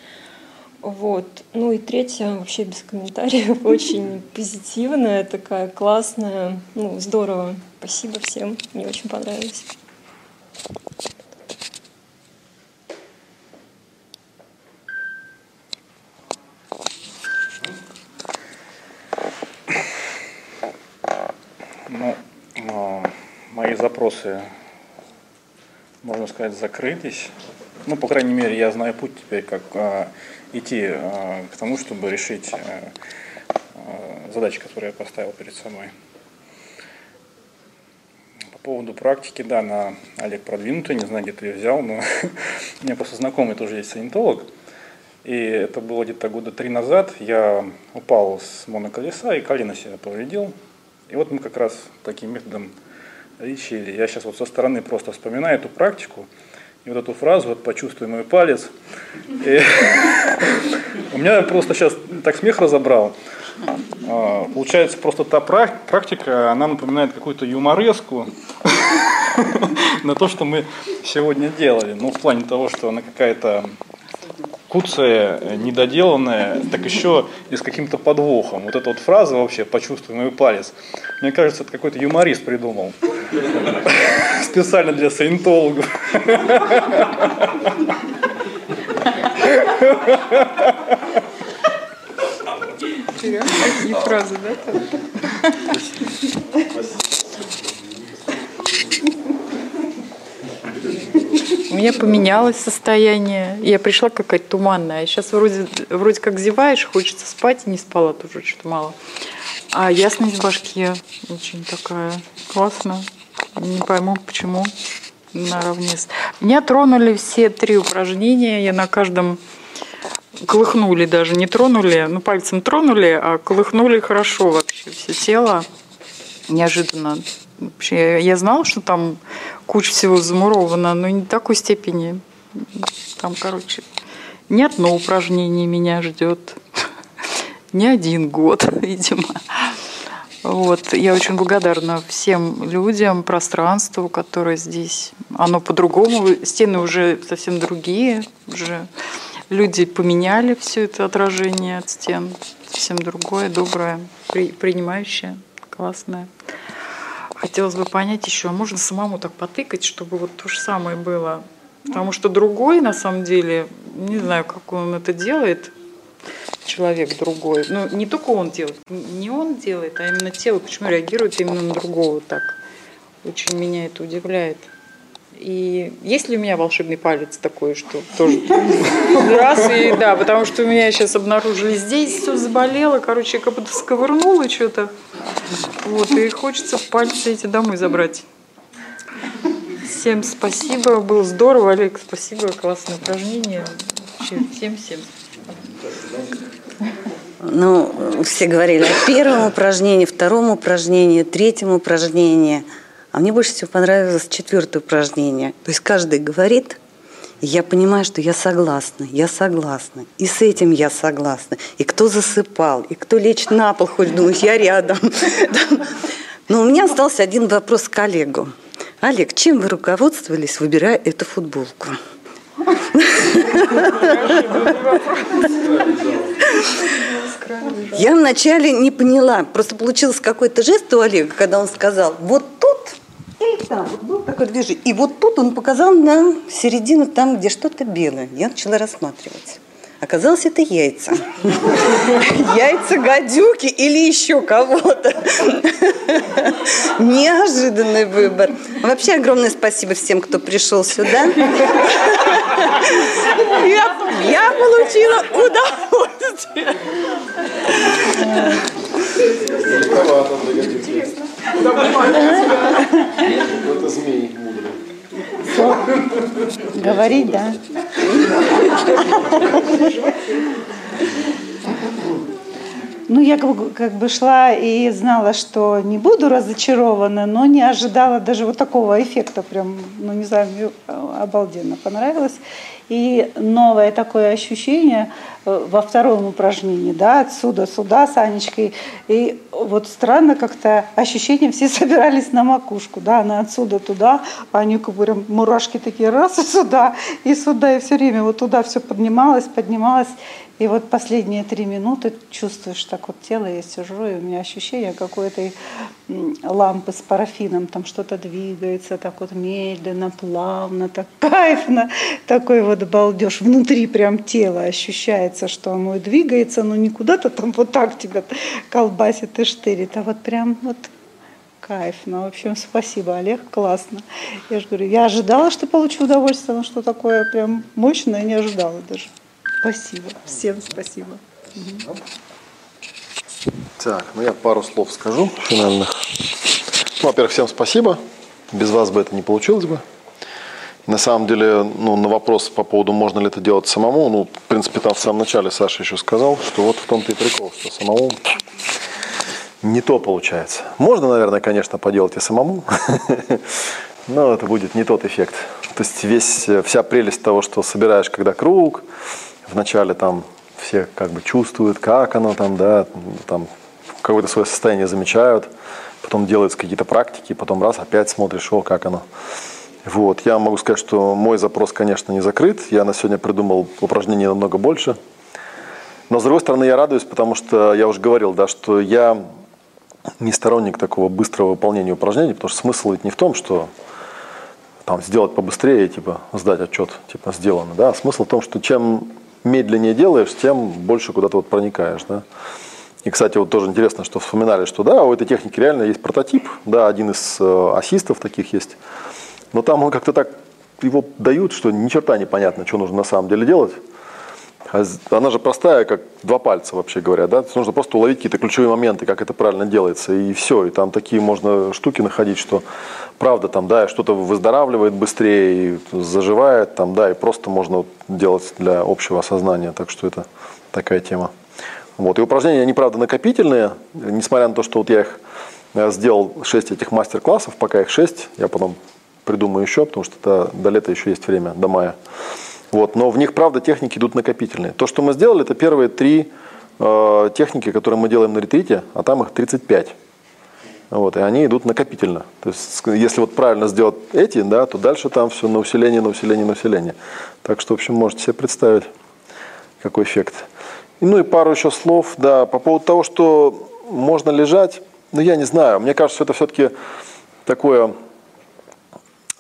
Вот. Ну и третья, вообще без комментариев, очень позитивная, такая классная, ну, здорово. Спасибо всем, мне очень понравилось. Ну, мои запросы, можно сказать, закрылись. Ну, по крайней мере, я знаю путь теперь, как а, идти а, к тому, чтобы решить а, а, задачи, которые я поставил перед собой. По поводу практики, да, на Олег продвинутый, не знаю, где ты ее взял, но у меня просто знакомый тоже есть санитолог. И это было где-то года три назад. Я упал с моноколеса и колено себя повредил. И вот мы как раз таким методом лечили. Я сейчас вот со стороны просто вспоминаю эту практику, и вот эту фразу, вот почувствуй мой палец. И у меня просто сейчас так смех разобрал. А, получается, просто та практика, она напоминает какую-то юмореску на то, что мы сегодня делали. Ну, в плане того, что она какая-то куцая, недоделанная, так еще и с каким-то подвохом. Вот эта вот фраза вообще «почувствуй мой палец», мне кажется, это какой-то юморист придумал. Специально для саентологов. Такие фразы, да? У меня поменялось состояние. Я пришла какая-то туманная. Сейчас вроде, вроде как зеваешь, хочется спать, не спала тоже что-то мало. А ясность в башке очень такая классная. Не пойму, почему наравне. Меня тронули все три упражнения. Я на каждом колыхнули даже, не тронули, ну пальцем тронули, а колыхнули хорошо вообще все тело. Неожиданно. Вообще, я, знала, что там куча всего замуровано, но не такой степени. Там, короче, не одно упражнение меня ждет не один год, видимо. Вот. Я очень благодарна всем людям, пространству, которое здесь. Оно по-другому, стены уже совсем другие, уже люди поменяли все это отражение от стен, совсем другое, доброе, при, принимающее, классное. Хотелось бы понять еще, а можно самому так потыкать, чтобы вот то же самое было? Потому что другой, на самом деле, не знаю, как он это делает, человек другой. Ну, не только он делает, не он делает, а именно тело, почему реагирует именно на другого так. Очень меня это удивляет. И есть ли у меня волшебный палец такой, что тоже раз и да, потому что у меня сейчас обнаружили здесь все заболело, короче, я как будто сковырнула что-то. Вот, и хочется пальцы эти домой забрать. Всем спасибо, было здорово, Олег, спасибо, классное упражнение. Всем-всем. Ну, все говорили о первом упражнении, втором упражнении, третьем упражнении. А мне больше всего понравилось четвертое упражнение. То есть каждый говорит, и я понимаю, что я согласна, я согласна. И с этим я согласна. И кто засыпал, и кто лечит на пол, хоть думаешь, я рядом. Но у меня остался один вопрос к коллегу. Олег, чем вы руководствовались, выбирая эту футболку? Я вначале не поняла, просто получился какой-то жест у Олега, когда он сказал, вот тут или там, был такой движение. И вот тут он показал на середину, там, где что-то белое. Я начала рассматривать. Оказалось, это яйца. Яйца гадюки или еще кого-то. Неожиданный выбор. Вообще огромное спасибо всем, кто пришел сюда. Я, я получила удовольствие. Это змей мудрый. Говорить, да. Ну, я как бы, шла и знала, что не буду разочарована, но не ожидала даже вот такого эффекта. Прям, ну, не знаю, мне обалденно понравилось. И новое такое ощущение э, во втором упражнении, да, отсюда сюда с Анечкой. И вот странно как-то ощущение, все собирались на макушку, да, она отсюда туда, а они как бы прям мурашки такие раз и сюда, и сюда, и все время вот туда все поднималось, поднималось. И вот последние три минуты чувствуешь так вот тело, я сижу, и у меня ощущение какой-то лампы с парафином, там что-то двигается так вот медленно, плавно, так кайфно, такой вот балдеж. Внутри прям тело ощущается, что оно двигается, но не куда-то там вот так тебя колбасит и штырит, а вот прям вот кайф. Ну, в общем, спасибо, Олег, классно. Я же говорю, я ожидала, что получу удовольствие, но что такое прям мощное, не ожидала даже. Спасибо. Всем спасибо. Так, ну я пару слов скажу финальных. Ну, во-первых, всем спасибо. Без вас бы это не получилось бы. На самом деле, ну, на вопрос по поводу, можно ли это делать самому, ну, в принципе, там в самом начале Саша еще сказал, что вот в том-то и прикол, что самому не то получается. Можно, наверное, конечно, поделать и самому, но это будет не тот эффект. То есть весь, вся прелесть того, что собираешь, когда круг, вначале там все как бы чувствуют, как оно там, да, там какое-то свое состояние замечают, потом делаются какие-то практики, потом раз опять смотришь, о, как оно. Вот, я могу сказать, что мой запрос, конечно, не закрыт. Я на сегодня придумал упражнений намного больше. Но, с другой стороны, я радуюсь, потому что я уже говорил, да, что я не сторонник такого быстрого выполнения упражнений, потому что смысл ведь не в том, что там сделать побыстрее, типа сдать отчет, типа сделано, да. Смысл в том, что чем медленнее делаешь, тем больше куда-то вот проникаешь, да. И, кстати, вот тоже интересно, что вспоминали, что да, у этой техники реально есть прототип, да, один из э, ассистов таких есть, но там он как-то так его дают, что ни черта непонятно, что нужно на самом деле делать. А она же простая, как два пальца, вообще говоря, да? нужно просто уловить какие-то ключевые моменты, как это правильно делается, и все. И там такие можно штуки находить, что правда там, да, что-то выздоравливает быстрее, и заживает, там, да, и просто можно делать для общего осознания. Так что это такая тема. Вот. И упражнения, они, правда, накопительные, несмотря на то, что вот я их э, сделал 6 этих мастер-классов, пока их 6, я потом придумаю еще, потому что до, до лета еще есть время, до мая. Вот, но в них, правда, техники идут накопительные. То, что мы сделали, это первые три э, техники, которые мы делаем на ретрите, а там их 35. Вот, и они идут накопительно. То есть, если вот правильно сделать эти, да, то дальше там все на усиление, на усиление, на усиление. Так что, в общем, можете себе представить, какой эффект. Ну и пару еще слов, да, по поводу того, что можно лежать, ну я не знаю, мне кажется, это все-таки такое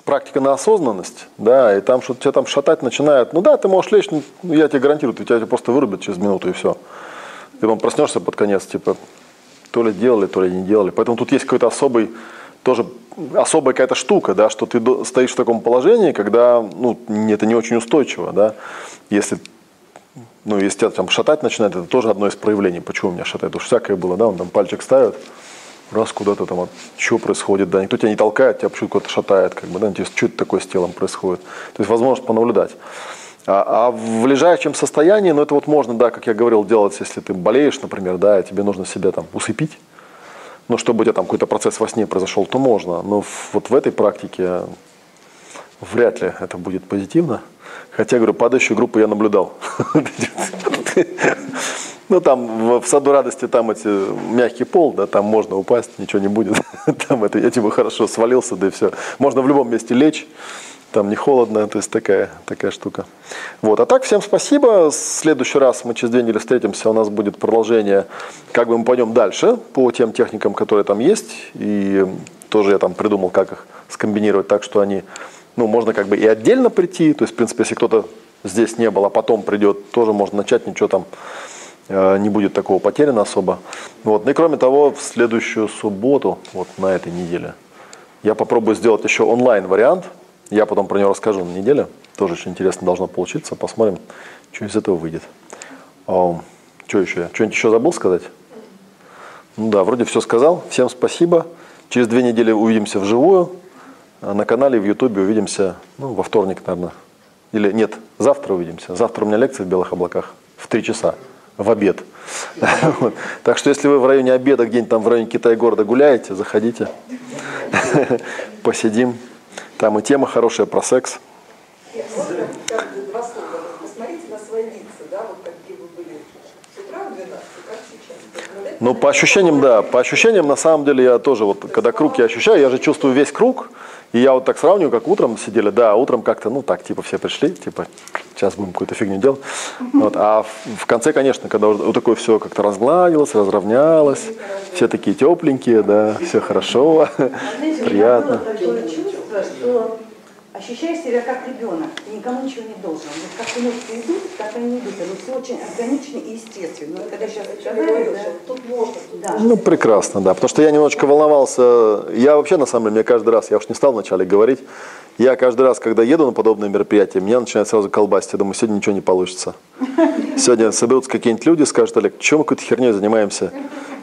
практика на осознанность, да, и там что-то тебя там шатать начинает. Ну да, ты можешь лечь, ну, я тебе гарантирую, тебя, тебя просто вырубят через минуту и все. Ты потом проснешься под конец, типа, то ли делали, то ли не делали. Поэтому тут есть какой-то особый, тоже особая какая-то штука, да, что ты стоишь в таком положении, когда, ну, это не очень устойчиво, да. Если ну, если тебя там шатать начинает, это тоже одно из проявлений, почему меня шатает. Что всякое было, да, он там пальчик ставит, раз куда-то там, вот, что происходит, да, никто тебя не толкает, тебя почему-то куда-то шатает, как бы, да, интересно, что это такое с телом происходит. То есть возможность понаблюдать. А, а в лежачем состоянии, ну это вот можно, да, как я говорил, делать, если ты болеешь, например, да, и тебе нужно себя там усыпить, ну, чтобы у тебя там какой-то процесс во сне произошел, то можно. Но вот в этой практике вряд ли это будет позитивно. Хотя, говорю, падающую группу я наблюдал. Ну, там в саду радости, там эти мягкий пол, да, там можно упасть, ничего не будет. Там это, я типа хорошо свалился, да и все. Можно в любом месте лечь, там не холодно, то есть такая, такая штука. Вот, а так, всем спасибо. В следующий раз мы через две недели встретимся, у нас будет продолжение, как бы мы пойдем дальше по тем техникам, которые там есть. И тоже я там придумал, как их скомбинировать так, что они, ну, можно как бы и отдельно прийти, то есть, в принципе, если кто-то здесь не было, а потом придет, тоже можно начать, ничего там не будет такого потеряно особо. Вот. Ну и кроме того, в следующую субботу, вот на этой неделе, я попробую сделать еще онлайн вариант. Я потом про него расскажу на неделе. Тоже очень интересно должно получиться. Посмотрим, что из этого выйдет. Что еще? Что-нибудь еще забыл сказать? Ну да, вроде все сказал. Всем спасибо. Через две недели увидимся вживую. А на канале в Ютубе увидимся ну, во вторник, наверное. Или нет, завтра увидимся. Завтра у меня лекция в Белых облаках в три часа, в обед. Вот. Так что если вы в районе обеда, где-нибудь там в районе Китая-города гуляете, заходите, посидим. Там и тема хорошая про секс. Ну, по ощущениям, да. По ощущениям, на самом деле, я тоже, вот, когда круг я ощущаю, я же чувствую весь круг, и я вот так сравниваю, как утром сидели, да, утром как-то, ну, так, типа, все пришли, типа, сейчас будем какую-то фигню делать. Вот, а в, в конце, конечно, когда вот такое все как-то разгладилось, разровнялось, все такие тепленькие, да, все хорошо, приятно. чувство, что ощущаешь себя как ребенок, и никому ничего не должен. Вот как эмоции идут, так они идут. Это все очень органично и естественно. Вот когда сейчас сказали, да, тут можно. Да. Ну, прекрасно, да. Потому что я немножечко волновался. Я вообще, на самом деле, мне каждый раз, я уж не стал вначале говорить, я каждый раз, когда еду на подобные мероприятия, меня начинает сразу колбасить. Я думаю, сегодня ничего не получится. Сегодня соберутся какие-нибудь люди, скажут, Олег, чем мы какой-то херней занимаемся?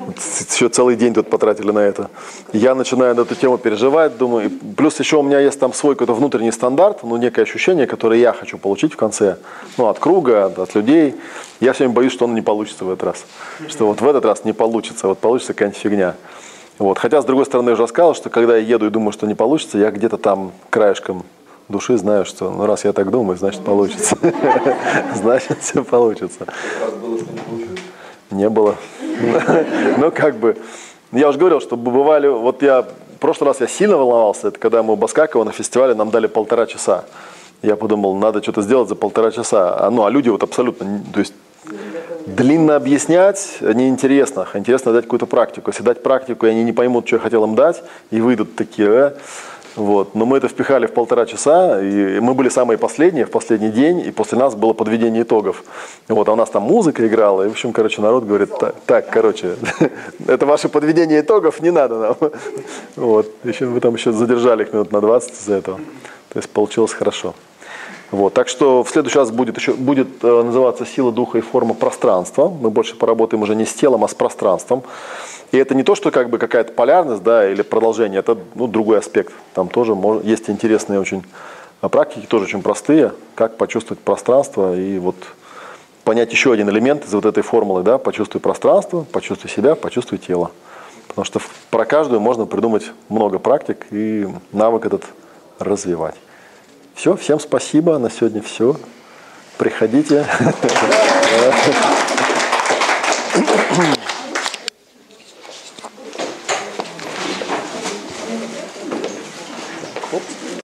Еще целый день тут потратили на это. Я начинаю на эту тему переживать, думаю, плюс еще у меня есть там свой какой-то внутренний стандарт, ну, некое ощущение, которое я хочу получить в конце, ну, от круга, от, от людей. Я все время боюсь, что он не получится в этот раз. Что вот в этот раз не получится, вот получится какая-нибудь фигня. Вот. Хотя, с другой стороны, я уже сказал, что когда я еду и думаю, что не получится, я где-то там краешком души знаю, что ну раз я так думаю, значит получится. Значит все получится. Не было. Ну как бы, я уже говорил, что бывали, вот я, в прошлый раз я сильно волновался, это когда мы у Баскакова на фестивале нам дали полтора часа. Я подумал, надо что-то сделать за полтора часа. А, ну, а люди вот абсолютно, то есть длинно объяснять неинтересно. Интересно дать какую-то практику. Если дать практику, и они не поймут, что я хотел им дать, и выйдут такие, э, вот. Но мы это впихали в полтора часа, и мы были самые последние в последний день, и после нас было подведение итогов. Вот, а у нас там музыка играла, и, в общем, короче, народ говорит, так, так короче, это ваше подведение итогов, не надо нам. Вот. Еще, вы там еще задержали их минут на 20 из-за этого. То есть получилось хорошо. Вот, так что в следующий раз будет еще будет э, называться сила духа и форма пространства. Мы больше поработаем уже не с телом, а с пространством. И это не то, что как бы какая-то полярность, да, или продолжение, это ну, другой аспект. Там тоже может, есть интересные очень а, практики, тоже очень простые, как почувствовать пространство и вот понять еще один элемент из вот этой формулы, да, почувствуй пространство, почувствуй себя, почувствуй тело. Потому что про каждую можно придумать много практик и навык этот развивать. Все, всем спасибо, на сегодня все. Приходите.